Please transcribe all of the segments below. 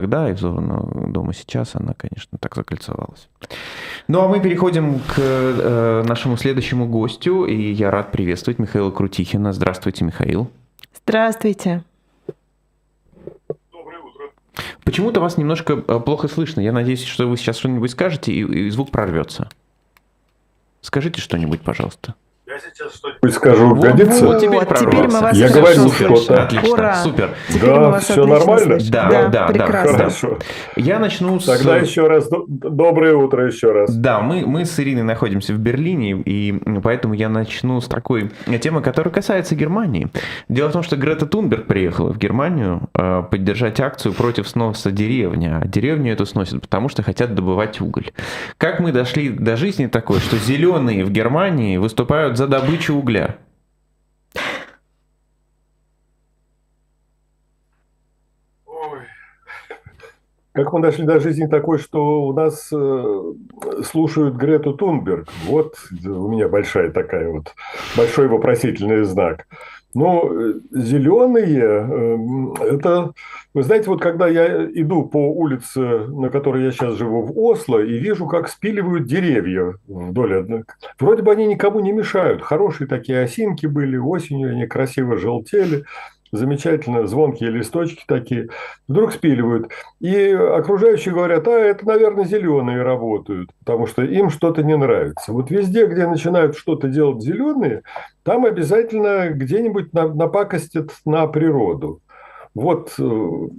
тогда и взорванного дома сейчас, она, конечно, так закольцевалась. Ну а мы переходим к э, нашему следующему гостю, и я рад приветствовать Михаила Крутихина. Здравствуйте, Михаил. Здравствуйте. Почему-то вас немножко э, плохо слышно. Я надеюсь, что вы сейчас что-нибудь скажете, и, и звук прорвется. Скажите что-нибудь, пожалуйста. Я сейчас что-нибудь скажу, вот, годится? Вот, теперь, теперь мы вас Я говорю что-то. Отлично, Ура. супер. Теперь да, все нормально? Да, да, да, прекрасно. да. Хорошо. Я начну с... Тогда еще раз, доброе утро еще раз. Да, мы, мы с Ириной находимся в Берлине, и поэтому я начну с такой темы, которая касается Германии. Дело в том, что Грета Тунберг приехала в Германию э, поддержать акцию против сноса деревни, а деревню эту сносят, потому что хотят добывать уголь. Как мы дошли до жизни такой, что зеленые в Германии выступают за добычу угля? Как мы дошли до жизни такой, что у нас э, слушают Грету Тунберг. Вот у меня большая такая вот, большой вопросительный знак. Но э, зеленые, э, это, вы знаете, вот когда я иду по улице, на которой я сейчас живу в Осло, и вижу, как спиливают деревья вдоль одной. Вроде бы они никому не мешают. Хорошие такие осинки были, осенью они красиво желтели замечательно, звонкие листочки такие, вдруг спиливают. И окружающие говорят, а это, наверное, зеленые работают, потому что им что-то не нравится. Вот везде, где начинают что-то делать зеленые, там обязательно где-нибудь напакостят на природу. Вот э, в,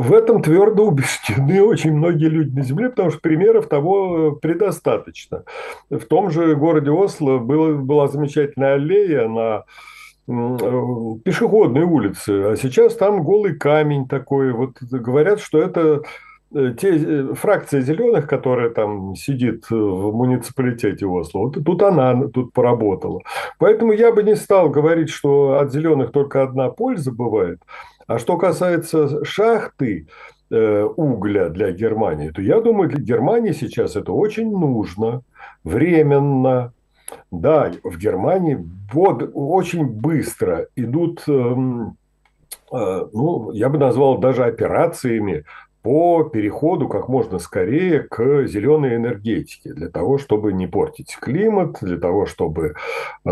в этом твердо убеждены очень многие люди на Земле, потому что примеров того предостаточно. В том же городе Осло было, была замечательная аллея на Э, пешеходные улицы, а сейчас там голый камень такой. Вот говорят, что это э, те э, фракция зеленых, которая там сидит в муниципалитете Осло, вот тут она тут поработала. Поэтому я бы не стал говорить, что от зеленых только одна польза бывает. А что касается шахты угля для Германии, то я думаю, для Германии сейчас это очень нужно, временно, да, в Германии вот очень быстро идут, эм, э, ну, я бы назвал даже операциями по переходу как можно скорее к зеленой энергетике, для того, чтобы не портить климат, для того, чтобы э,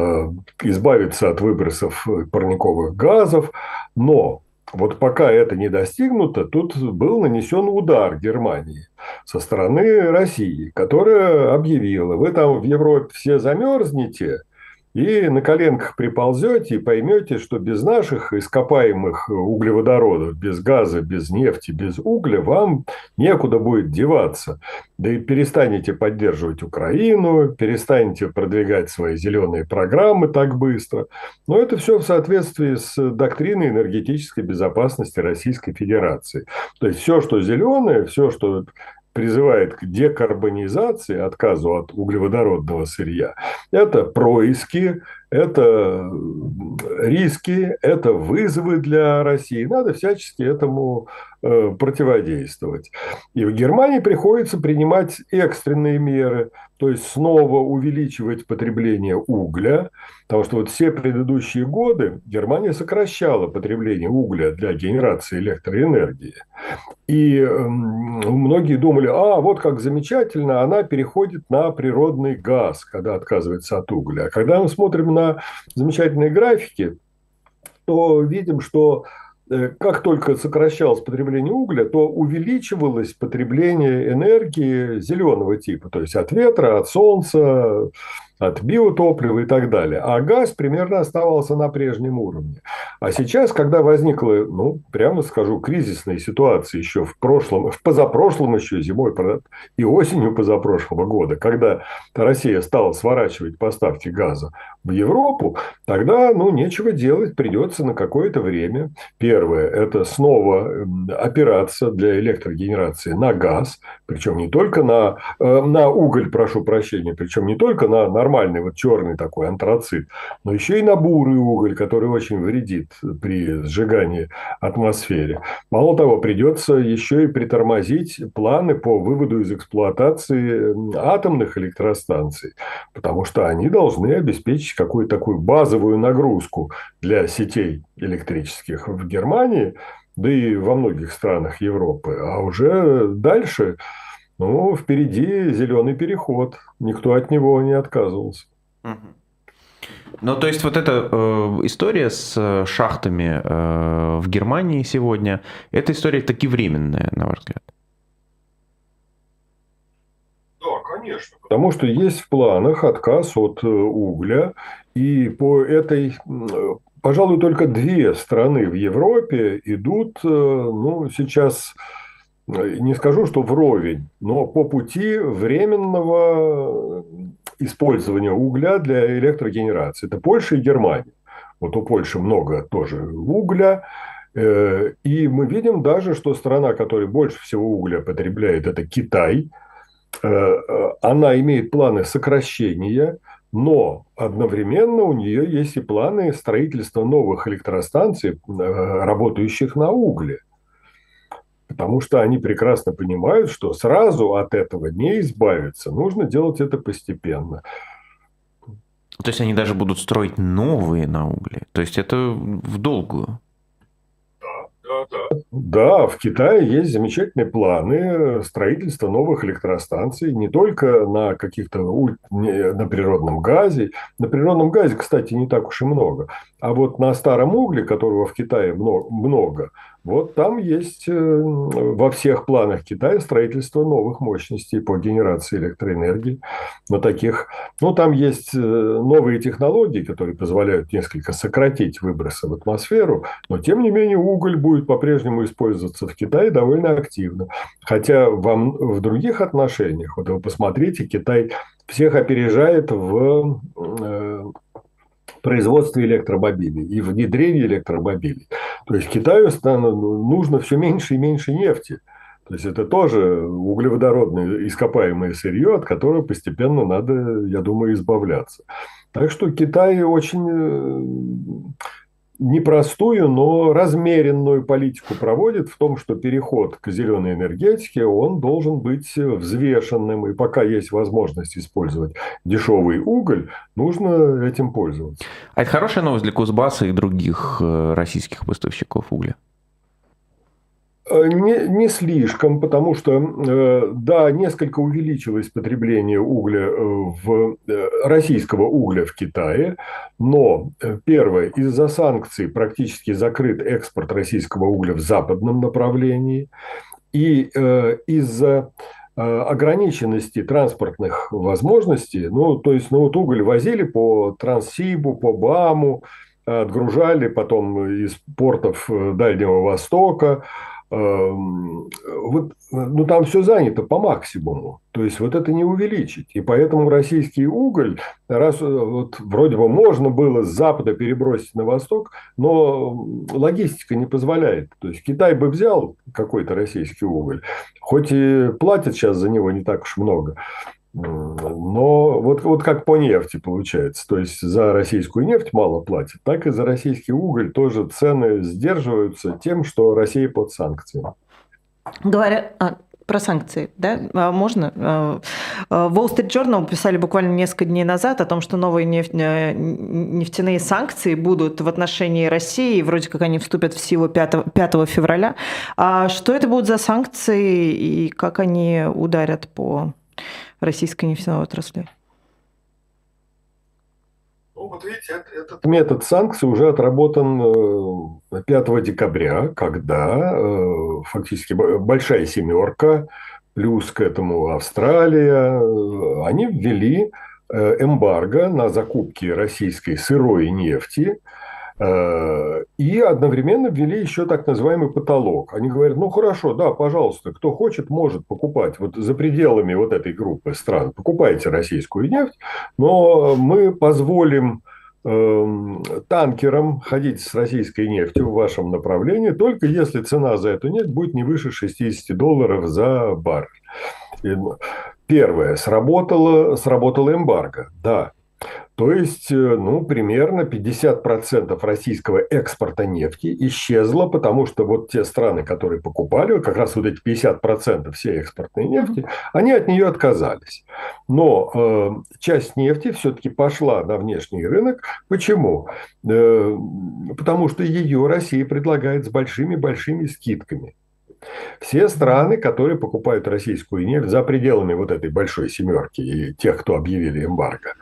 избавиться от выбросов парниковых газов. Но вот пока это не достигнуто, тут был нанесен удар Германии со стороны России, которая объявила, вы там в Европе все замерзнете – и на коленках приползете и поймете, что без наших ископаемых углеводородов, без газа, без нефти, без угля вам некуда будет деваться. Да и перестанете поддерживать Украину, перестанете продвигать свои зеленые программы так быстро. Но это все в соответствии с доктриной энергетической безопасности Российской Федерации. То есть все, что зеленое, все, что призывает к декарбонизации, отказу от углеводородного сырья, это происки, это риски, это вызовы для России. Надо всячески этому э, противодействовать. И в Германии приходится принимать экстренные меры, то есть снова увеличивать потребление угля, потому что вот все предыдущие годы Германия сокращала потребление угля для генерации электроэнергии. И э, многие думали, а вот как замечательно, она переходит на природный газ, когда отказывается от угля. А когда мы смотрим на замечательные графики, то видим, что э, как только сокращалось потребление угля, то увеличивалось потребление энергии зеленого типа, то есть от ветра, от солнца, от биотоплива и так далее. А газ примерно оставался на прежнем уровне. А сейчас, когда возникла, ну, прямо скажу, кризисная ситуация еще в прошлом, в позапрошлом еще зимой и осенью позапрошлого года, когда Россия стала сворачивать поставки газа в Европу, тогда, ну, нечего делать, придется на какое-то время. Первое – это снова опираться для электрогенерации на газ, причем не только на, э, на уголь, прошу прощения, причем не только на, на нормальный, вот черный такой антрацит, но еще и на бурый уголь, который очень вредит при сжигании атмосфере. Мало того, придется еще и притормозить планы по выводу из эксплуатации атомных электростанций, потому что они должны обеспечить какую-то такую базовую нагрузку для сетей электрических в Германии – да и во многих странах Европы. А уже дальше, ну, впереди зеленый переход. Никто от него не отказывался. Ну, то есть вот эта э, история с шахтами э, в Германии сегодня, эта история таки временная, на ваш взгляд? Да, конечно. Потому что есть в планах отказ от э, угля, и по этой, пожалуй, только две страны в Европе идут, э, ну, сейчас э, не скажу, что вровень, но по пути временного использования угля для электрогенерации. Это Польша и Германия. Вот у Польши много тоже угля. Э, и мы видим даже, что страна, которая больше всего угля потребляет, это Китай. Она имеет планы сокращения но одновременно у нее есть и планы строительства новых электростанций, э, работающих на угле. Потому что они прекрасно понимают, что сразу от этого не избавиться. Нужно делать это постепенно. То есть они даже будут строить новые на угле. То есть это в долгую. Да, в Китае есть замечательные планы строительства новых электростанций, не только на каких-то на природном газе. На природном газе, кстати, не так уж и много. А вот на старом угле, которого в Китае много, вот там есть э, во всех планах Китая строительство новых мощностей по генерации электроэнергии. Но таких, ну, там есть э, новые технологии, которые позволяют несколько сократить выбросы в атмосферу, но тем не менее уголь будет по-прежнему использоваться в Китае довольно активно. Хотя вам в других отношениях, вот вы посмотрите, Китай всех опережает в э, производстве электромобилей и внедрении электромобилей. То есть Китаю нужно все меньше и меньше нефти. То есть это тоже углеводородное ископаемое сырье, от которого постепенно надо, я думаю, избавляться. Так что Китай очень э, непростую, но размеренную политику проводит в том, что переход к зеленой энергетике, он должен быть взвешенным. И пока есть возможность использовать дешевый уголь, нужно этим пользоваться. А это хорошая новость для Кузбасса и других э, российских поставщиков угля? Э, не, не слишком, потому что, э, да, несколько увеличилось потребление угля э, в российского угля в Китае, но первое, из-за санкций практически закрыт экспорт российского угля в западном направлении, и из-за ограниченности транспортных возможностей, ну, то есть, ну, вот уголь возили по Транссибу, по БАМу, отгружали потом из портов Дальнего Востока, вот, ну, там все занято по максимуму. То есть, вот это не увеличить. И поэтому российский уголь, раз э, вот, вроде бы можно было с запада перебросить на восток, но логистика не позволяет. То есть, Китай бы взял какой-то российский уголь, хоть и платят сейчас за него не так уж много, но вот, вот как по нефти получается. То есть за российскую нефть мало платят, так и за российский уголь тоже цены сдерживаются тем, что Россия под санкциями. Говоря а, про санкции, да, а, можно? А, а, Wall Street Journal писали буквально несколько дней назад о том, что новые нефть, э, нефтяные санкции будут в отношении России, вроде как они вступят в силу 5, 5 февраля. А что это будут за санкции и как они ударят по российской нефтяной отрасли? Ну, вот видите, этот метод санкций уже отработан 5 э, декабря, когда э, фактически большая семерка, плюс к этому Австралия, э, они ввели эмбарго на закупки российской сырой нефти – и одновременно ввели еще так называемый потолок. Они говорят, ну хорошо, да, пожалуйста, кто хочет, может покупать вот за пределами вот этой группы стран, покупайте российскую нефть, но мы позволим эм, танкерам ходить с российской нефтью в вашем направлении, только если цена за эту нефть будет не выше 60 долларов за баррель. Первое, сработало, сработало эмбарго, да, То есть, э, ну, примерно 50% российского экспорта нефти исчезло, потому что вот те страны, которые покупали, как раз вот эти 50% всей экспортной нефти, они от нее отказались. Но э, часть нефти все-таки пошла на внешний рынок. Почему? Э, потому что ее Россия предлагает с большими-большими скидками. Все страны, которые покупают российскую нефть за пределами вот этой большой семерки и тех, кто объявили эмбарго,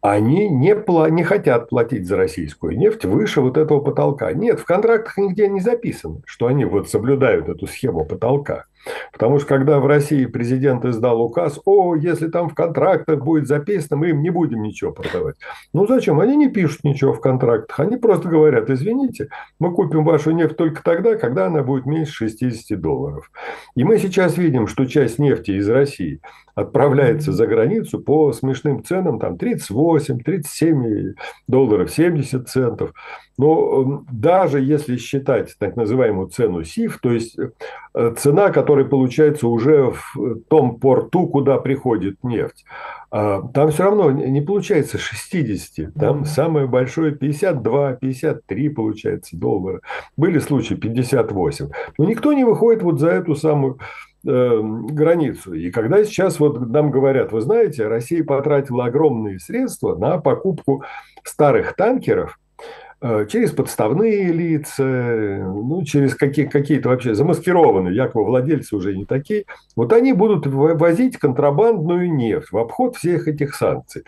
они не, пла- не хотят платить за российскую нефть выше вот этого потолка. Нет, в контрактах нигде не записано, что они вот соблюдают эту схему потолка. Потому что когда в России президент издал указ, о, если там в контрактах будет записано, мы им не будем ничего продавать. Ну зачем? Они не пишут ничего в контрактах. Они просто говорят, извините, мы купим вашу нефть только тогда, когда она будет меньше 60 долларов. И мы сейчас видим, что часть нефти из России отправляется за границу по смешным ценам, там 38, 37 долларов, 70 центов. Но эм, даже если считать так называемую цену СИФ, то есть э, цена, которая получается уже в том порту, куда приходит нефть, а, там все равно не получается 60, там самое большое 52, 53 получается доллара. Были случаи 58. Но никто не выходит вот за эту самую э, границу. И когда сейчас вот нам говорят, вы знаете, Россия потратила огромные средства на покупку старых танкеров – Э, через подставные лица, ну, через какие, какие-то вообще замаскированные, якобы владельцы уже не такие, вот они будут возить контрабандную нефть в обход всех этих санкций.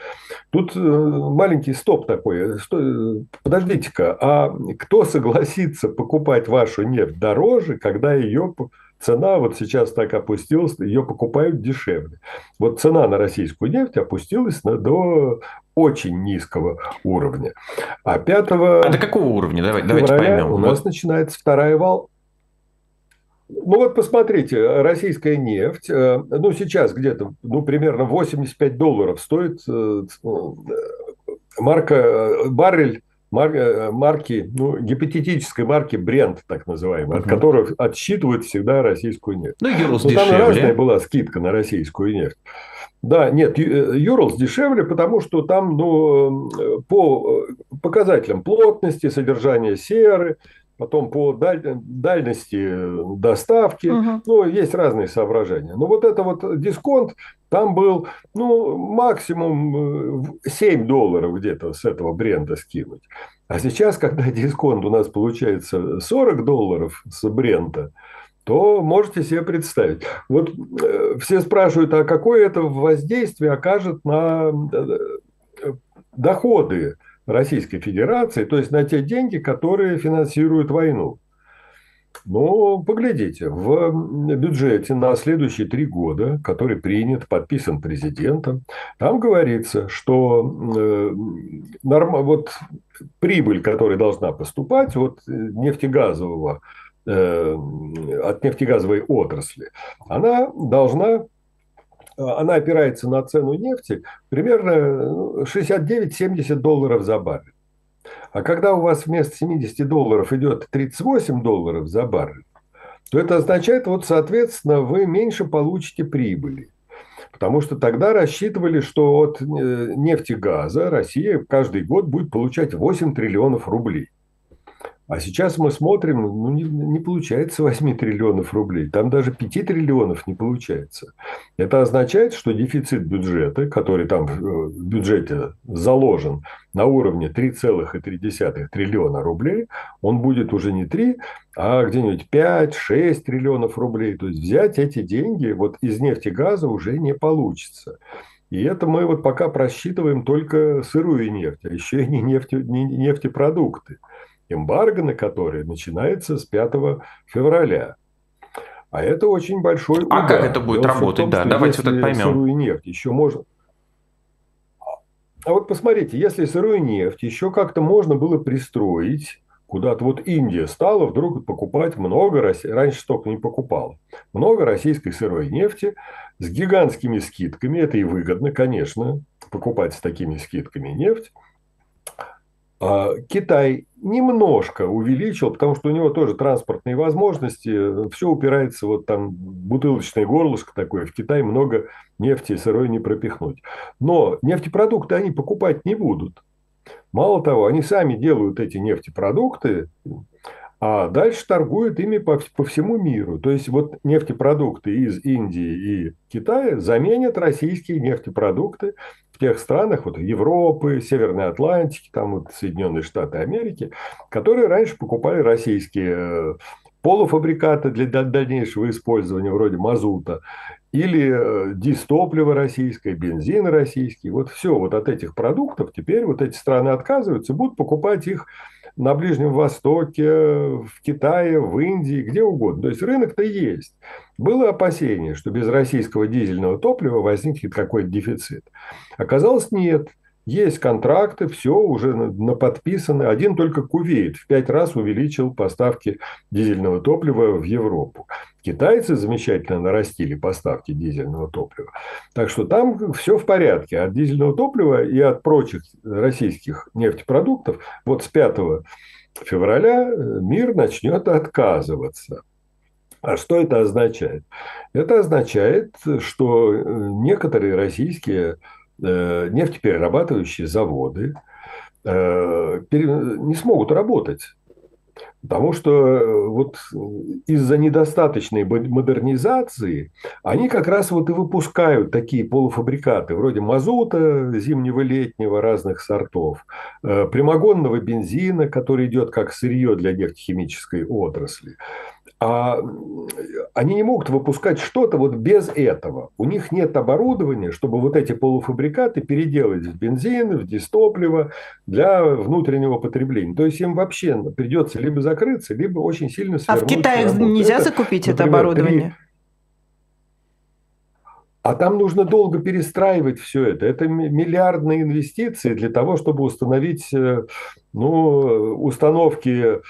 Тут э, маленький стоп такой. Что, подождите-ка, а кто согласится покупать вашу нефть дороже, когда ее цена вот сейчас так опустилась, ее покупают дешевле. Вот цена на российскую нефть опустилась на, до очень низкого уровня. А 5 А до какого уровня? Давай, давайте поймем. У нас вот. начинается вторая волна. Ну вот посмотрите, российская нефть, э, ну сейчас где-то, ну примерно 85 долларов стоит э, э, марка, баррель марки, ну, гипотетической марки бренд, так называемой, uh-huh. от которых отсчитывают всегда российскую нефть. Ну, Юрлс ну, дешевле. Там разная была скидка на российскую нефть. Да, нет, Юрлс дешевле, потому что там ну, по показателям плотности, содержания серы, потом по даль... дальности доставки, угу. ну, есть разные соображения. Но вот это вот дисконт, там был, ну, максимум 7 э, долларов где-то с этого бренда скинуть. А сейчас, когда дисконт у нас получается 40 долларов с бренда, то можете себе представить. Вот э, все спрашивают, а какое это воздействие окажет на э, доходы Российской Федерации, то есть на те деньги, которые финансируют войну. Ну, поглядите, в бюджете на следующие три года, который принят, подписан президентом, там говорится, что э, норм, вот прибыль, которая должна поступать от нефтегазового, э, от нефтегазовой отрасли, она должна она опирается на цену нефти примерно 69-70 ну, долларов за баррель. А когда у вас вместо 70 долларов идет 38 долларов за баррель, то это означает, вот, соответственно, вы меньше получите прибыли. Потому что тогда рассчитывали, что от э, нефти газа Россия каждый год будет получать 8 триллионов рублей. А сейчас мы смотрим, ну, не, не получается 8 триллионов рублей. Там даже 5 триллионов не получается. Это означает, что дефицит бюджета, который там в бюджете заложен на уровне 3,3 триллиона рублей, он будет уже не 3, а где-нибудь 5-6 триллионов рублей. То есть взять эти деньги вот из нефти и газа уже не получится. И это мы вот пока просчитываем только сырую нефть, а еще и не, нефть, не нефтепродукты эмбарго на который начинается с 5 февраля. А это очень большой удар. А как это будет Дело работать? Том, да, давайте вот это поймем. Сырую нефть еще можно... А вот посмотрите, если сырую нефть еще как-то можно было пристроить куда-то, вот Индия стала вдруг покупать много, раньше столько не покупала, много российской сырой нефти с гигантскими скидками, это и выгодно, конечно, покупать с такими скидками нефть, Китай немножко увеличил, потому что у него тоже транспортные возможности, все упирается вот там бутылочное горлышко такое, в Китае много нефти сырой не пропихнуть. Но нефтепродукты они покупать не будут. Мало того, они сами делают эти нефтепродукты, а дальше торгуют ими по, по всему миру. То есть вот нефтепродукты из Индии и Китая заменят российские нефтепродукты в тех странах, вот Европы, Северной Атлантики, там вот Соединенные Штаты Америки, которые раньше покупали российские э, полуфабрикаты для дальнейшего использования, вроде мазута, или э, дистопливо российское, бензин российский. Вот все вот от этих продуктов теперь вот эти страны отказываются, будут покупать их на Ближнем Востоке, в Китае, в Индии, где угодно. То есть рынок-то есть. Было опасение, что без российского дизельного топлива возникнет какой-то дефицит. Оказалось, нет. Есть контракты, все уже на подписаны. Один только Кувейт в пять раз увеличил поставки дизельного топлива в Европу. Китайцы замечательно нарастили поставки дизельного топлива. Так что там все в порядке. От дизельного топлива и от прочих российских нефтепродуктов вот с 5 февраля мир начнет отказываться. А что это означает? Это означает, что некоторые российские Э, нефтеперерабатывающие заводы э, не смогут работать. Потому что э, вот из-за недостаточной модернизации они как раз вот и выпускают такие полуфабрикаты вроде мазута зимнего, летнего разных сортов, прямогонного бензина, который идет как сырье для нефтехимической отрасли а они не могут выпускать что-то вот без этого. У них нет оборудования, чтобы вот эти полуфабрикаты переделать в бензин, в дистопливо для внутреннего потребления. То есть им вообще придется либо закрыться, либо очень сильно свернуть. А в Китае работу. нельзя это, закупить например, это оборудование? 3... А там нужно долго перестраивать все это. Это миллиардные инвестиции для того, чтобы установить э, ну, установки Э,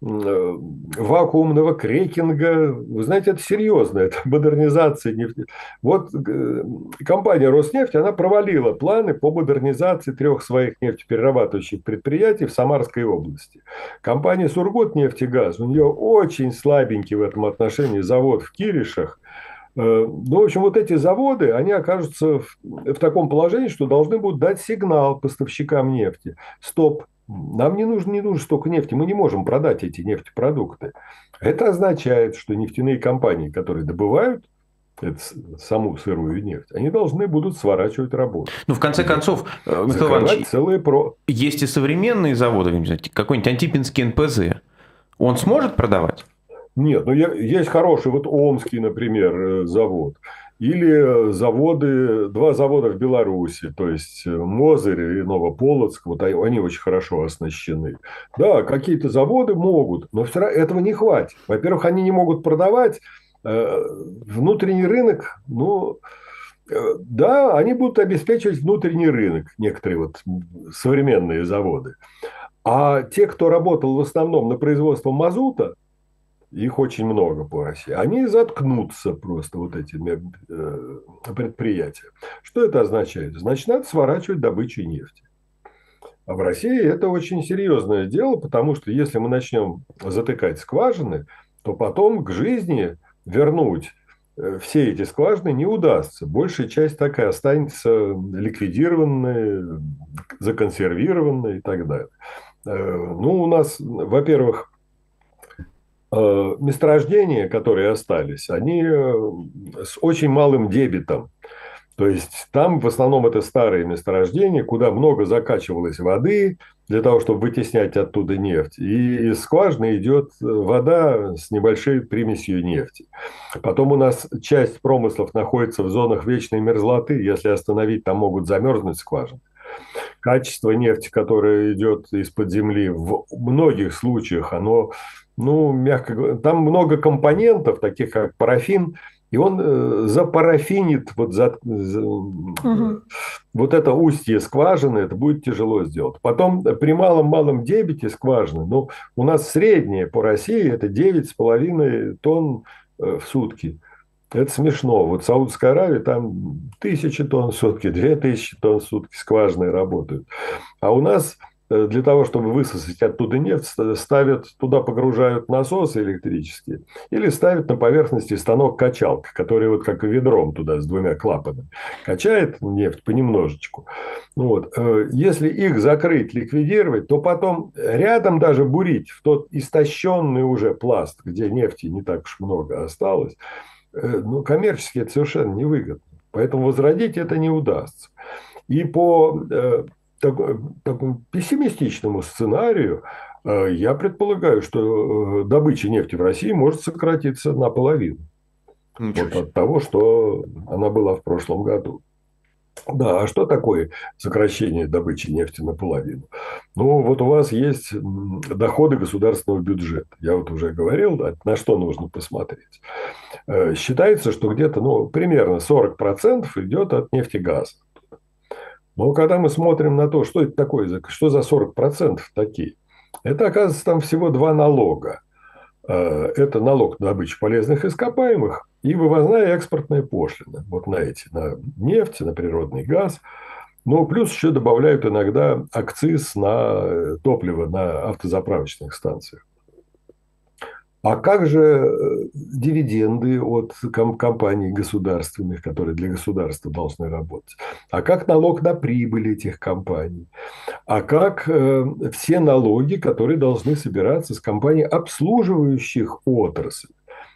вакуумного крекинга. Вы знаете, это серьезно, это модернизация нефти. Вот э, компания Роснефть, она провалила планы по модернизации трех своих нефтеперерабатывающих предприятий в Самарской области. Компания Сургутнефтегаз, у нее очень слабенький в этом отношении завод в Киришах. Э, ну, в общем, вот эти заводы, они окажутся в, в таком положении, что должны будут дать сигнал поставщикам нефти. Стоп, нам не нужно, не нужно столько нефти, мы не можем продать эти нефтепродукты. Это означает, что нефтяные компании, которые добывают это, саму сырую нефть, они должны будут сворачивать работу. Ну, в конце концов, э, Михаил Иванович, целые про... есть и современные заводы, какой-нибудь антипинский НПЗ. Он сможет продавать? Нет, ну есть хороший, вот Омский, например, э, завод. Или заводы, два завода в Беларуси, то есть э, Мозырь и Новополоцк, вот они очень хорошо оснащены. Да, какие-то заводы могут, но все равно этого не хватит. Во-первых, они не могут продавать э, внутренний рынок, ну, э, да, они будут обеспечивать внутренний рынок, некоторые вот современные заводы. А те, кто работал в основном на производство мазута, их очень много по России, они заткнутся просто, вот эти э, предприятия. Что это означает? Значит, надо сворачивать добычу нефти. А в России это очень серьезное дело, потому что если мы начнем затыкать скважины, то потом к жизни вернуть э, все эти скважины не удастся. Большая часть так и останется ликвидированной, законсервированной и так далее. Э, ну, у нас, во-первых, месторождения, которые остались, они э, с очень малым дебитом. То есть там в основном это старые месторождения, куда много закачивалось воды для того, чтобы вытеснять оттуда нефть. И из скважины идет вода с небольшой примесью нефти. Потом у нас часть промыслов находится в зонах вечной мерзлоты. Если остановить, там могут замерзнуть скважины. Качество нефти, которое идет из-под земли, в многих случаях оно ну, мягко говоря, там много компонентов, таких как парафин, и он э, запарафинит вот, за, за, угу. вот это устье скважины, это будет тяжело сделать. Потом при малом-малом дебите скважины, ну, у нас среднее по России это 9,5 тонн э, в сутки. Это смешно. Вот в Саудовской Аравии там тысячи тонн в сутки, две тысячи тонн в сутки скважины работают. А у нас э, для того, чтобы высосать оттуда нефть, ставят, туда погружают насосы электрические или ставят на поверхности станок-качалка, который вот как ведром туда с двумя клапанами качает нефть понемножечку. Вот. Э, если их закрыть, ликвидировать, то потом рядом даже бурить в тот истощенный уже пласт, где нефти не так уж много осталось, э, ну, коммерчески это совершенно невыгодно. Поэтому возродить это не удастся. И по э, такому пессимистичному сценарию э, я предполагаю, что э, добыча нефти в России может сократиться наполовину. Вот от того, что она была в прошлом году. Да, а что такое сокращение добычи нефти наполовину? Ну, вот у вас есть доходы государственного бюджета. Я вот уже говорил, на что нужно посмотреть. Э, считается, что где-то, ну, примерно 40% идет от нефтегаза. Но когда мы смотрим на то, что это такое, что за 40% такие, это, оказывается, там всего два налога. Э, это налог на добычу полезных ископаемых и вывозная экспортная пошлина. Вот на эти, на нефть, на природный газ. Ну, плюс еще добавляют иногда акциз на топливо на автозаправочных станциях. А как же э, дивиденды от компаний государственных, которые для государства должны работать? А как налог на прибыль этих компаний? А как э, все налоги, которые должны собираться с компаний, обслуживающих отрасль?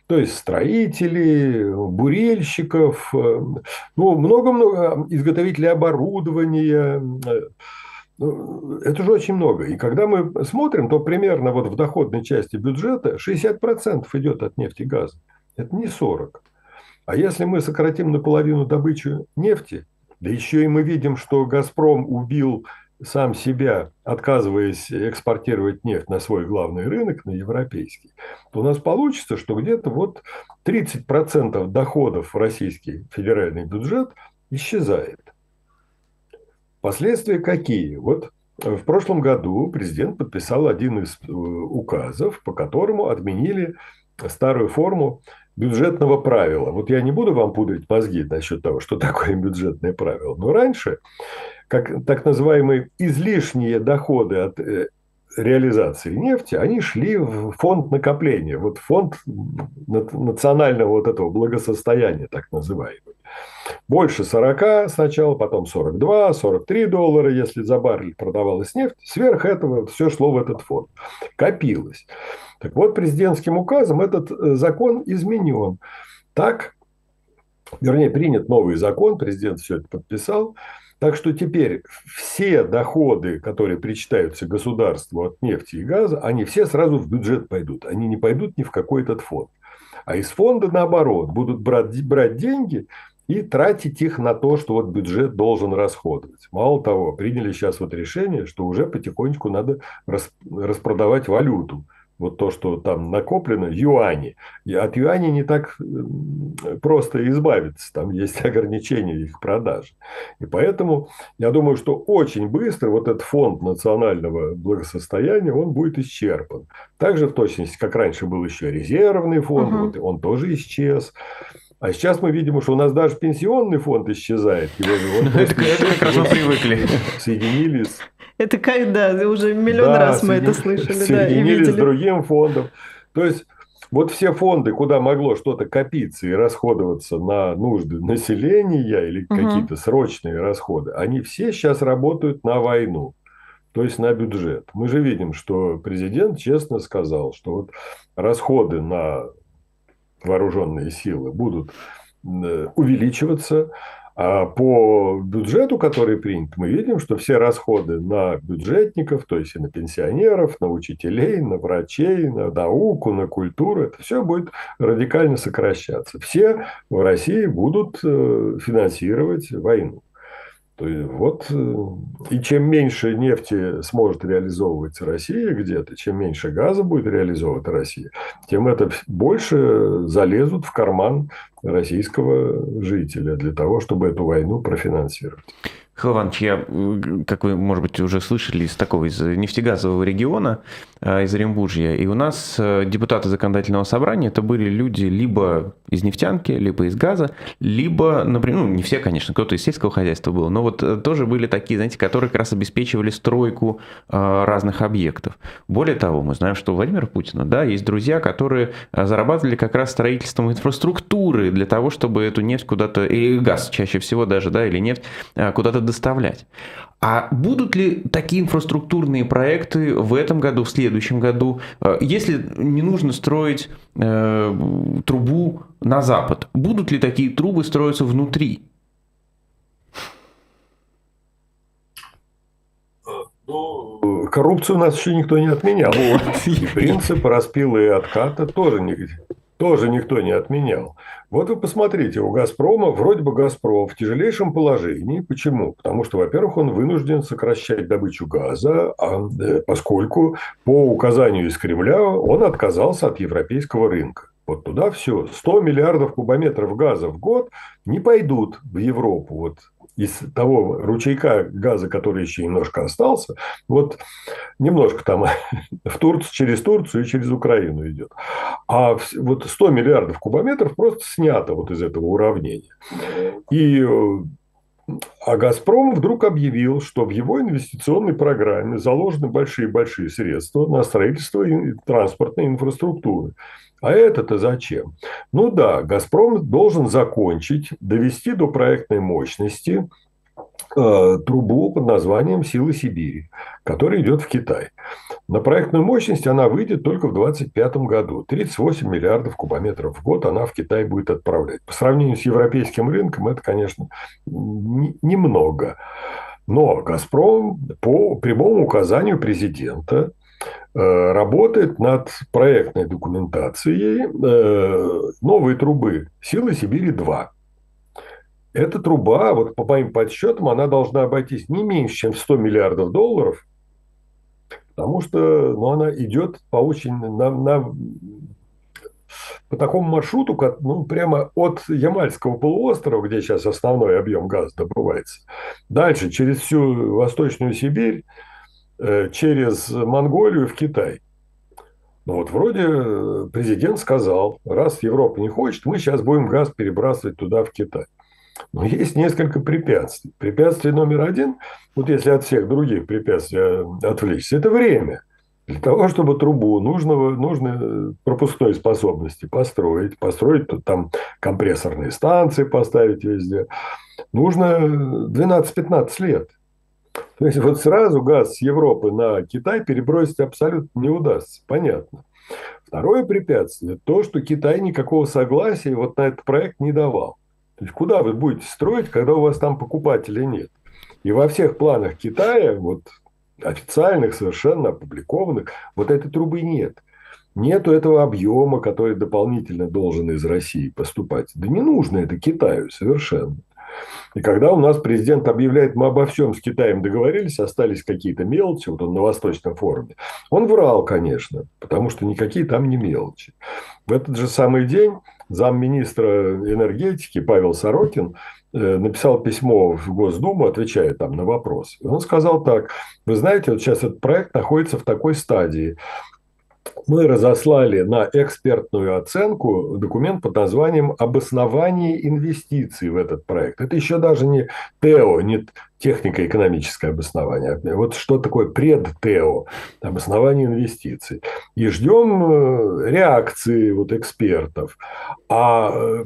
То есть строителей, бурильщиков, э, ну, много-много изготовителей оборудования, это же очень много. И когда мы смотрим, то примерно вот в доходной части бюджета 60% идет от нефти и газа. Это не 40. А если мы сократим наполовину добычу нефти, да еще и мы видим, что «Газпром» убил сам себя, отказываясь экспортировать нефть на свой главный рынок, на европейский, то у нас получится, что где-то вот 30% доходов в российский федеральный бюджет исчезает. Последствия какие? Вот э, в прошлом году президент подписал один из э, указов, по которому отменили старую форму бюджетного правила. Вот я не буду вам пудрить мозги насчет того, что такое бюджетное правило. Но раньше, как так называемые излишние доходы от э, реализации нефти, они шли в фонд накопления, вот фонд национального вот этого благосостояния, так называемый. Больше 40 сначала, потом 42, 43 доллара, если за баррель продавалась нефть. Сверх этого все шло в этот фонд. Копилось. Так вот, президентским указом этот э, закон изменен. Так, вернее, принят новый закон, президент все это подписал. Так что теперь все доходы, которые причитаются государству от нефти и газа, они все сразу в бюджет пойдут. Они не пойдут ни в какой этот фонд. А из фонда, наоборот, будут брать, брать деньги и тратить их на то, что вот бюджет должен расходовать. Мало того, приняли сейчас вот решение, что уже потихонечку надо распродавать валюту вот то, что там накоплено, юани. И от юани не так просто избавиться, там есть ограничения их продажи. И поэтому я думаю, что очень быстро вот этот фонд национального благосостояния, он будет исчерпан. Также в точности, как раньше был еще резервный фонд, угу. вот он тоже исчез. А сейчас мы видим, что у нас даже пенсионный фонд исчезает. Это как раз мы привыкли. Соединились это когда уже миллион да, раз мы это слышали. Соединились да, с другим фондом. То есть, вот все фонды, куда могло что-то копиться и расходоваться на нужды населения или угу. какие-то срочные расходы, они все сейчас работают на войну, то есть на бюджет. Мы же видим, что президент честно сказал, что вот расходы на вооруженные силы будут э, увеличиваться, а по бюджету, который принят, мы видим, что все расходы на бюджетников, то есть и на пенсионеров, на учителей, на врачей, на науку, на культуру, это все будет радикально сокращаться. Все в России будут э, финансировать войну. То есть, вот, э, и чем меньше нефти сможет реализовывать Россия где-то, чем меньше газа будет реализовывать Россия, тем это больше залезут в карман российского жителя для того, чтобы эту войну профинансировать. Михаил я, как вы, может быть, уже слышали, из такого, из нефтегазового региона, э, из Оренбуржья, и у нас э, депутаты законодательного собрания, это были люди либо из нефтянки, либо из газа, либо, например, ну, не все, конечно, кто-то из сельского хозяйства был, но вот э, тоже были такие, знаете, которые как раз обеспечивали стройку э, разных объектов. Более того, мы знаем, что у Владимира Путина, да, есть друзья, которые э, зарабатывали как раз строительством инфраструктуры для того, чтобы эту нефть куда-то, и газ чаще всего даже, да, или нефть, куда-то доставлять. А будут ли такие инфраструктурные проекты в этом году, в следующем году, э, если не нужно строить э, трубу на запад, будут ли такие трубы строиться внутри? Ну, коррупцию у нас еще никто не отменял. Вот. И принцип распила и отката тоже, тоже никто не отменял. Вот вы посмотрите, у «Газпрома» вроде бы «Газпром» в тяжелейшем положении. Почему? Потому что, во-первых, он вынужден сокращать добычу газа, а, э, поскольку по указанию из Кремля он отказался от европейского рынка. Вот туда все. 100 миллиардов кубометров газа в год не пойдут в Европу. Вот из того ручейка газа, который еще немножко остался, вот немножко там в Турцию, через Турцию и через Украину идет. А вот 100 миллиардов кубометров просто снято вот из этого уравнения. И а «Газпром» вдруг объявил, что в его инвестиционной программе заложены большие-большие средства на строительство транспортной инфраструктуры. А это-то зачем? Ну да, «Газпром» должен закончить, довести до проектной мощности э, трубу под названием «Силы Сибири», которая идет в Китай. На проектную мощность она выйдет только в 2025 году. 38 миллиардов кубометров в год она в Китай будет отправлять. По сравнению с европейским рынком это, конечно, немного. Но «Газпром» по прямому указанию президента работает над проектной документацией э, новой трубы «Силы Сибири-2». Эта труба, вот по моим подсчетам, она должна обойтись не меньше, чем в 100 миллиардов долларов, потому что ну, она идет по очень на, на, по такому маршруту, как, ну, прямо от Ямальского полуострова, где сейчас основной объем газа добывается, дальше через всю Восточную Сибирь, Э, через Монголию в Китай. Ну вот вроде э, президент сказал, раз Европа не хочет, мы сейчас будем газ перебрасывать туда, в Китай. Но есть несколько препятствий. Препятствие номер один, вот если от всех других препятствий э, отвлечься, это время. Для того, чтобы трубу нужного, нужной пропускной способности построить, построить тут там компрессорные станции поставить везде, нужно 12-15 лет. То есть вот сразу газ с Европы на Китай перебросить абсолютно не удастся. Понятно. Второе препятствие – то, что Китай никакого согласия вот на этот проект не давал. То есть куда вы будете строить, когда у вас там покупателей нет? И во всех планах Китая, вот официальных, совершенно опубликованных, вот этой трубы нет. Нету этого объема, который дополнительно должен из России поступать. Да не нужно это Китаю совершенно. И когда у нас президент объявляет, мы обо всем с Китаем договорились, остались какие-то мелочи, вот он на Восточном форуме, он врал, конечно, потому что никакие там не мелочи. В этот же самый день замминистра энергетики Павел Сорокин э, написал письмо в Госдуму, отвечая там на вопрос. Он сказал так, вы знаете, вот сейчас этот проект находится в такой стадии мы разослали на экспертную оценку документ под названием «Обоснование инвестиций в этот проект». Это еще даже не ТЭО, не технико-экономическое обоснование. Вот что такое пред-ТЭО, обоснование инвестиций. И ждем э, реакции вот экспертов. А, э,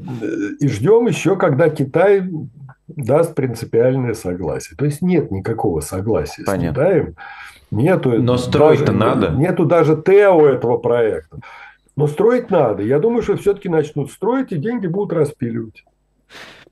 и ждем еще, когда Китай даст принципиальное согласие. То есть нет никакого согласия Понятно. с Китаем. Нету, Но строить-то надо. Нету даже ТЭО этого проекта. Но строить надо. Я думаю, что все-таки начнут строить, и деньги будут распиливать.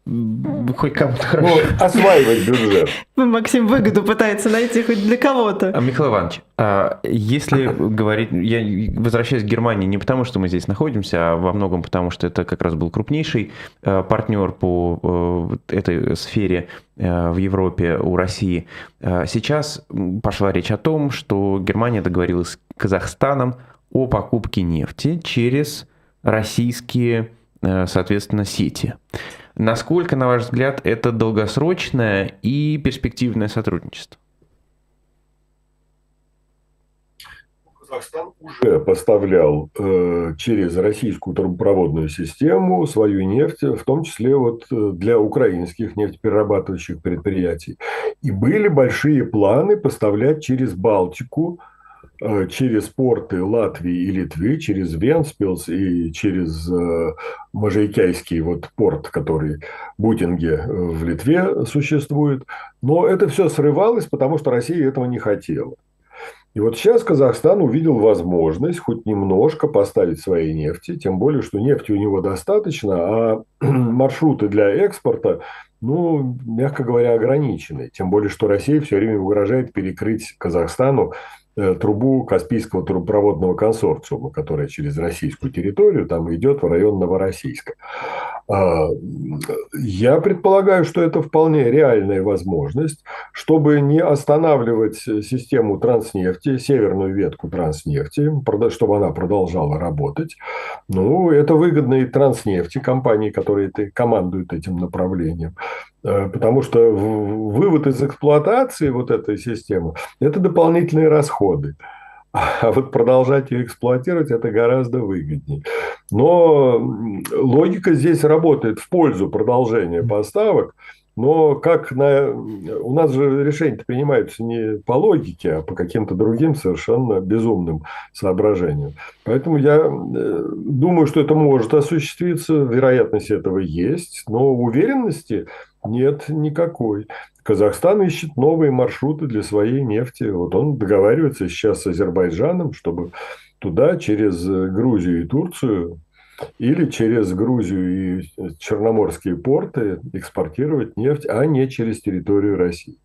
Хоть кому-то ну, хорошо. Ну, осваивать бюджет. Максим выгоду пытается найти хоть для кого-то. А, Михаил Иванович, а если говорить, я возвращаюсь к Германии не потому, что мы здесь находимся, а во многом потому, что это как раз был крупнейший а, партнер по э, этой сфере э, в Европе у России. А сейчас пошла речь о том, что Германия договорилась с Казахстаном о покупке нефти через российские, э, соответственно, сети. Насколько, на ваш взгляд, это долгосрочное и перспективное сотрудничество? Казахстан уже поставлял э, через российскую трубопроводную систему свою нефть, в том числе вот э, для украинских нефтеперерабатывающих предприятий. И были большие планы поставлять через Балтику, через порты Латвии и Литвы, через Венспилс и через э, Можайкяйский вот порт, который Бутинге э, в Литве существует. Но это все срывалось, потому что Россия этого не хотела. И вот сейчас Казахстан увидел возможность хоть немножко поставить своей нефти, тем более, что нефти у него достаточно, а маршруты для экспорта, ну, мягко говоря, ограничены. Тем более, что Россия все время угрожает перекрыть Казахстану Э, трубу Каспийского трубопроводного консорциума, которая через российскую территорию там идет в район Новороссийска. А, я предполагаю, что это вполне реальная возможность, чтобы не останавливать систему транснефти, северную ветку транснефти, чтобы она продолжала работать. Ну, это выгодно и транснефти, компании, которые командуют этим направлением. Э, потому что вывод из эксплуатации вот этой системы – это дополнительные расходы. А вот продолжать ее эксплуатировать – это гораздо выгоднее. Но логика здесь работает в пользу продолжения поставок. Но как на... у нас же решения принимаются не по логике, а по каким-то другим совершенно безумным соображениям. Поэтому я э, думаю, что это может осуществиться, вероятность этого есть, но уверенности нет никакой. Казахстан ищет новые маршруты для своей нефти. Вот он договаривается сейчас с Азербайджаном, чтобы туда через Грузию и Турцию или через Грузию и Черноморские порты экспортировать нефть, а не через территорию России.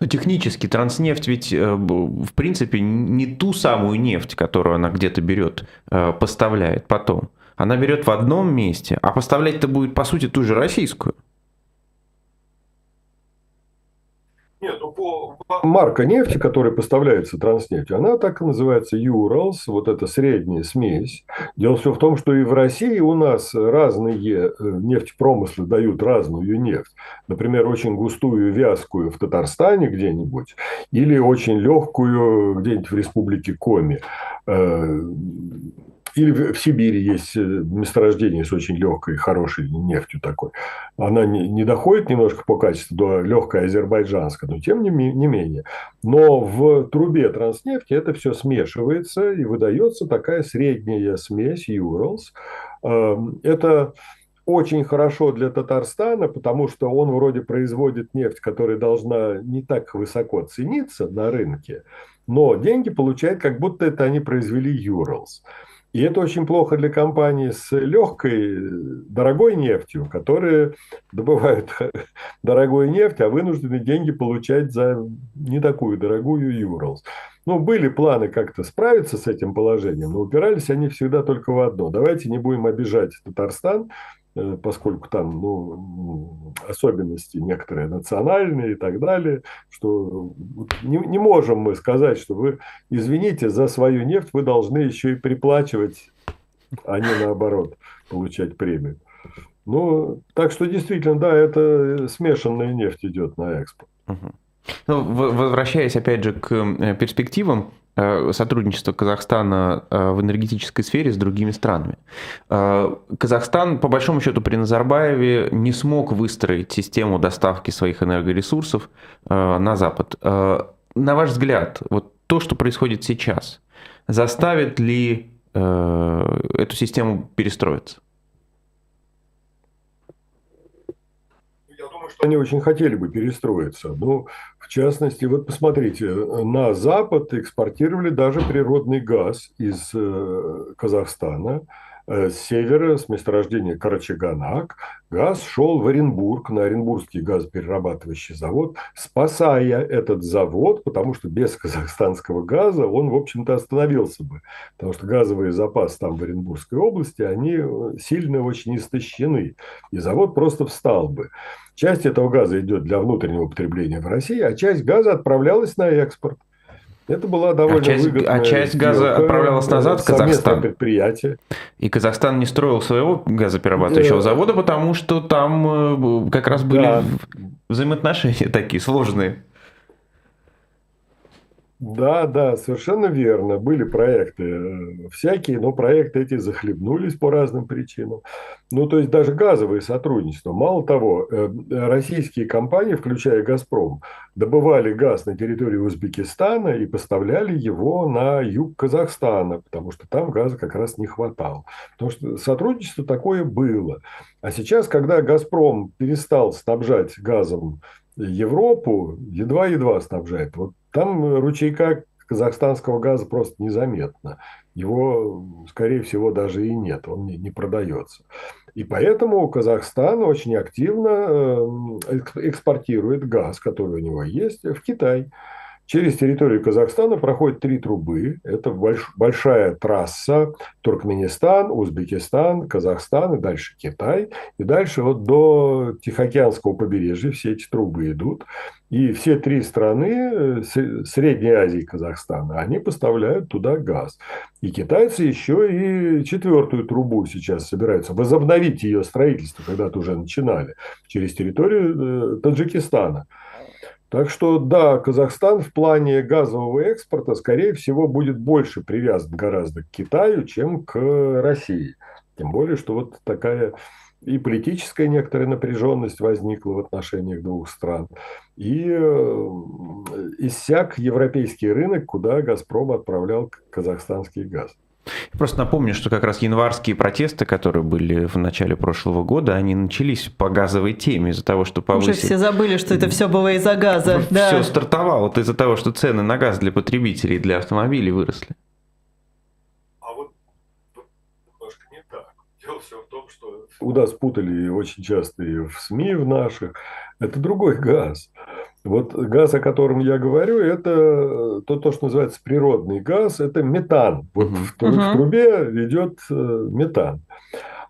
Но технически транснефть ведь, э, в принципе, не ту самую нефть, которую она где-то берет, э, поставляет потом. Она берет в одном месте, а поставлять-то будет, по сути, ту же российскую. Марка нефти, которая поставляется транснефтью, она так и называется Юралс, вот эта средняя смесь. Дело все в том, что и в России у нас разные э, нефтепромыслы дают разную нефть. Например, очень густую вязкую в Татарстане где-нибудь или очень легкую где-нибудь в республике Коми э, или в Сибири есть э, месторождение с очень легкой, хорошей нефтью такой. Она не, не доходит немножко по качеству до легкой азербайджанской, но тем не, не менее. Но в трубе транснефти это все смешивается и выдается такая средняя смесь Юралс. Эм, это очень хорошо для Татарстана, потому что он вроде производит нефть, которая должна не так высоко цениться на рынке, но деньги получает, как будто это они произвели Юралс. И это очень плохо для компаний с легкой, дорогой нефтью, которые добывают дорогую нефть, а вынуждены деньги получать за не такую дорогую Юралс. Ну, были планы как-то справиться с этим положением, но упирались они всегда только в одно. Давайте не будем обижать Татарстан, поскольку там ну, особенности некоторые национальные и так далее, что не, не можем мы сказать, что вы, извините, за свою нефть вы должны еще и приплачивать, а не наоборот получать премию. Ну, так что действительно, да, это смешанная нефть идет на экспорт. Ну, возвращаясь опять же к э, перспективам, Э, сотрудничество Казахстана э, в энергетической сфере с другими странами. Э, Казахстан, по большому счету, при Назарбаеве не смог выстроить систему доставки своих энергоресурсов на Запад. На ваш взгляд, вот то, что происходит сейчас, заставит ли эту систему перестроиться? Они очень хотели бы перестроиться. Ну, в частности, вот посмотрите, на Запад экспортировали даже природный газ из э, Казахстана – Э, с севера, с месторождения Карачаганак, газ шел в Оренбург, на Оренбургский газоперерабатывающий завод, спасая этот завод, потому что без казахстанского газа он, в общем-то, остановился бы. Потому что газовые запасы там в Оренбургской области, они э, сильно очень истощены. И завод просто встал бы. Часть этого газа идет для внутреннего потребления в России, а часть газа отправлялась на экспорт. Это была довольно а часть, выгодная А часть газа отправлялась назад в Казахстан. предприятие. И Казахстан не строил своего газоперерабатывающего да. завода, потому что там э, как раз были да. взаимоотношения такие сложные. Да, да, совершенно верно. Были проекты э, всякие, но проекты эти захлебнулись по разным причинам. Ну, то есть даже газовые сотрудничества. Мало того, э, российские компании, включая «Газпром», добывали газ на территории Узбекистана и поставляли его на юг Казахстана, потому что там газа как раз не хватало. Потому что сотрудничество такое было. А сейчас, когда «Газпром» перестал снабжать газом Европу, едва-едва снабжает. Вот там ручейка казахстанского газа просто незаметно. Его, скорее всего, даже и нет, он не, не продается. И поэтому Казахстан очень активно э, экспортирует газ, который у него есть, в Китай. Через территорию Казахстана проходят три трубы. Это больш, большая трасса Туркменистан, Узбекистан, Казахстан и дальше Китай. И дальше вот до Тихоокеанского побережья все эти трубы идут. И все три страны э, Средней Азии и Казахстана, они поставляют туда газ. И китайцы еще и четвертую трубу сейчас собираются возобновить ее строительство, когда-то уже начинали, через территорию э, Таджикистана. Так что да, Казахстан в плане газового экспорта, скорее всего, будет больше привязан гораздо к Китаю, чем к России. Тем более, что вот такая и политическая некоторая напряженность возникла в отношениях двух стран, и э, иссяк европейский рынок, куда «Газпром» отправлял казахстанский газ. Просто напомню, что как раз январские протесты, которые были в начале прошлого года, они начались по газовой теме из-за того, что повысили... Уже все забыли, что это все было из-за газа. Все да. стартовало вот из-за того, что цены на газ для потребителей, для автомобилей выросли. А вот немножко не так. Дело все в том, что у нас путали очень часто и в СМИ в наших. Это другой газ. Вот газ, о котором я говорю, это то, то что называется природный газ, это метан. Вот угу. в, в трубе идет э, метан.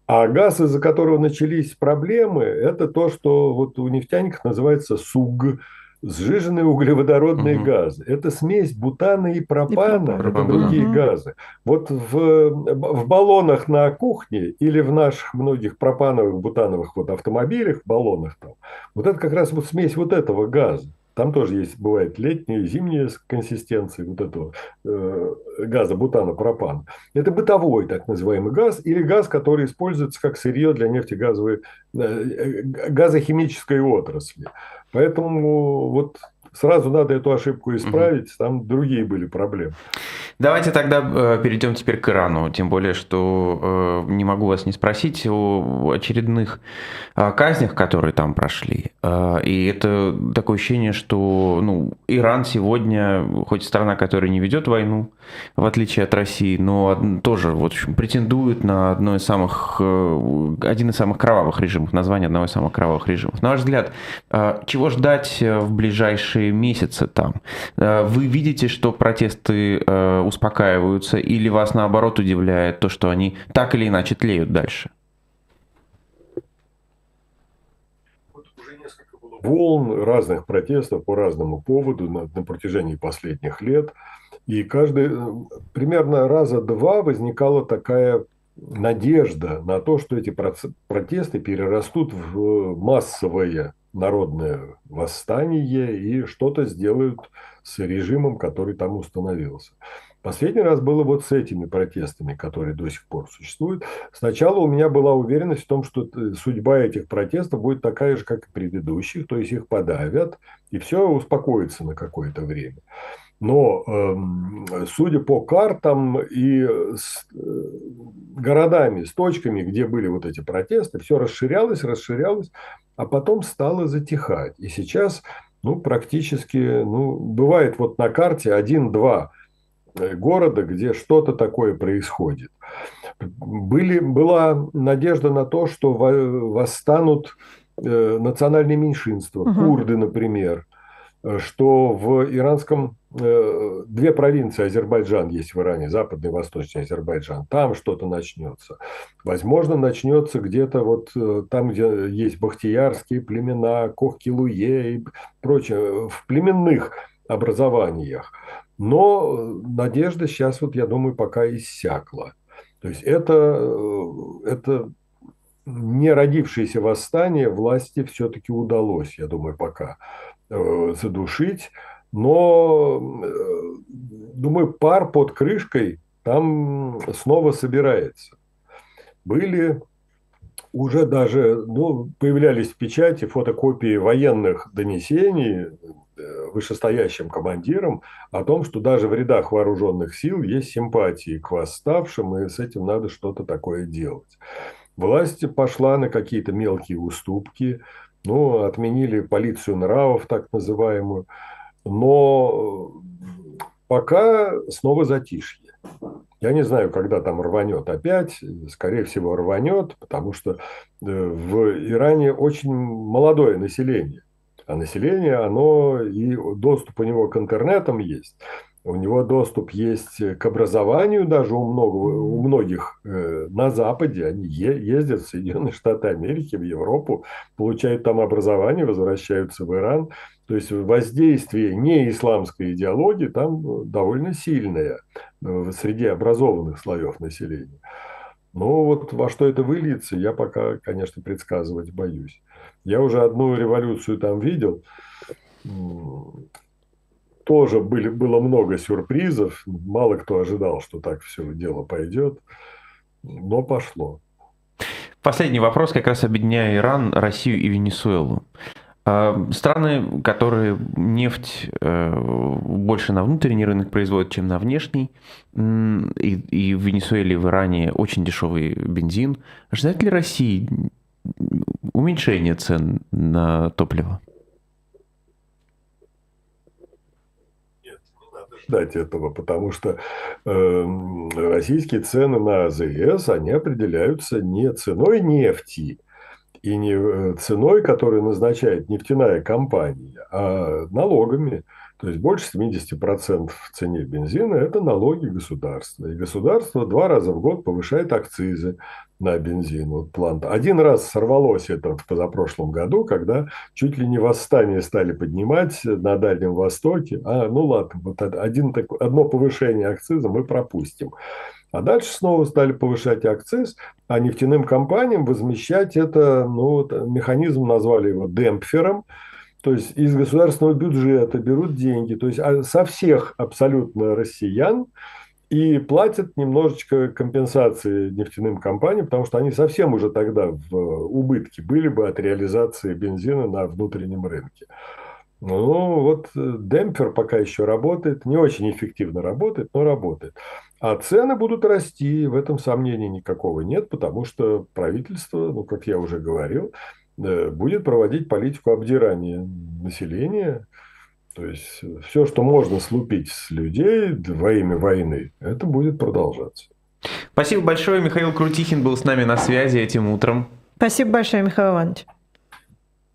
А газ, из-за которого начались проблемы, это то, что вот у нефтяников называется СУГ, сжиженные углеводородные угу. газы. Это смесь бутана и пропана, и это другие угу. газы. Вот в, в баллонах на кухне или в наших многих пропановых, бутановых вот автомобилях, баллонах там, вот это как раз вот смесь вот этого газа. Там тоже есть, бывает, летняя, зимняя консистенция вот этого э, газа, бутана, пропана. Это бытовой так называемый газ или газ, который используется как сырье для нефтегазовой, э, газохимической отрасли. Поэтому вот сразу надо эту ошибку исправить, там другие были проблемы. Давайте тогда э, перейдем теперь к Ирану, тем более, что э, не могу вас не спросить о очередных э, казнях, которые там прошли. И это такое ощущение, что ну, Иран сегодня, хоть страна, которая не ведет войну, в отличие от России, но тоже вот, претендует на одно из самых, один из самых кровавых режимов, название одного из самых кровавых режимов. На ваш взгляд, чего ждать в ближайшие месяцы там? Э, вы видите, что протесты э, успокаиваются, или вас наоборот удивляет то, что они так или иначе тлеют дальше? волн разных протестов по разному поводу на, на протяжении последних лет. И каждый, примерно раза два возникала такая надежда на то, что эти протесты перерастут в массовое народное восстание и что-то сделают с режимом, который там установился. Последний раз было вот с этими протестами, которые до сих пор существуют. Сначала у меня была уверенность в том, что судьба этих протестов будет такая же, как и предыдущих, то есть их подавят, и все успокоится на какое-то время. Но э, судя по картам и с э, городами, с точками, где были вот эти протесты, все расширялось, расширялось, а потом стало затихать. И сейчас ну, практически, ну, бывает вот на карте один-два Э, города, где что-то такое происходит. Были, была надежда на то, что восстанут э, национальные меньшинства, угу. курды, например, что в иранском две провинции Азербайджан есть в Иране, западный и восточный Азербайджан, там что-то начнется. Возможно, начнется где-то вот там, где есть бахтиярские племена, Кохкилуе и прочее, в племенных образованиях. Но надежда сейчас, вот я думаю, пока иссякла. То есть это, э, это не родившееся восстание власти все-таки удалось, я думаю, пока э, задушить. Но э, думаю, пар под крышкой там снова собирается. Были уже даже ну, появлялись в печати фотокопии военных донесений э, вышестоящим командирам о том, что даже в рядах вооруженных сил есть симпатии к восставшим, и с этим надо что-то такое делать. Власть пошла на какие-то мелкие уступки, ну, отменили полицию нравов, так называемую, но пока снова затишье. Я не знаю, когда там рванет опять. Скорее всего, рванет, потому что э, в Иране очень молодое население. А население, оно и доступ у него к интернетам есть. У него доступ есть к образованию даже у, много, у многих э, на Западе. Они е- ездят в Соединенные Штаты Америки, в Европу, получают там образование, возвращаются в Иран. То есть воздействие неисламской идеологии там э, довольно сильное э, среди образованных слоев населения. Но вот во что это выльется, я пока, конечно, предсказывать боюсь. Я уже одну революцию там видел. Тоже были, было много сюрпризов. Мало кто ожидал, что так все дело пойдет. Но пошло. Последний вопрос как раз объединяя Иран, Россию и Венесуэлу. А, страны, которые нефть э, больше на внутренний рынок производят, чем на внешний, и, и в Венесуэле, и в Иране очень дешевый бензин. Ожидает ли Россия уменьшение цен на топливо? Нет, не надо ждать этого, потому что э, российские цены на АЗС, они определяются не ценой нефти, и не э, ценой, которую назначает нефтяная компания, а налогами. То есть больше 70% в цене бензина – это налоги государства. И государство два раза в год повышает акцизы на бензин. Вот план. Один раз сорвалось это в позапрошлом году, когда чуть ли не восстание стали поднимать на Дальнем Востоке. А, ну ладно, вот один, одно повышение акциза мы пропустим. А дальше снова стали повышать акциз, а нефтяным компаниям возмещать это, ну, механизм назвали его демпфером, то есть из государственного бюджета берут деньги, то есть а, со всех абсолютно россиян и платят немножечко компенсации нефтяным компаниям, потому что они совсем уже тогда в убытке были бы от реализации бензина на внутреннем рынке. Ну, вот э, демпфер пока еще работает, не очень эффективно работает, но работает. А цены будут расти, в этом сомнений никакого нет, потому что правительство, ну, как я уже говорил, э, будет проводить политику обдирания населения. То есть все, что можно слупить с людей во имя войны, это будет продолжаться. Спасибо большое. Михаил Крутихин был с нами на связи этим утром. Спасибо большое, Михаил Иванович.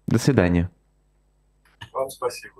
До свидания. Вам спасибо.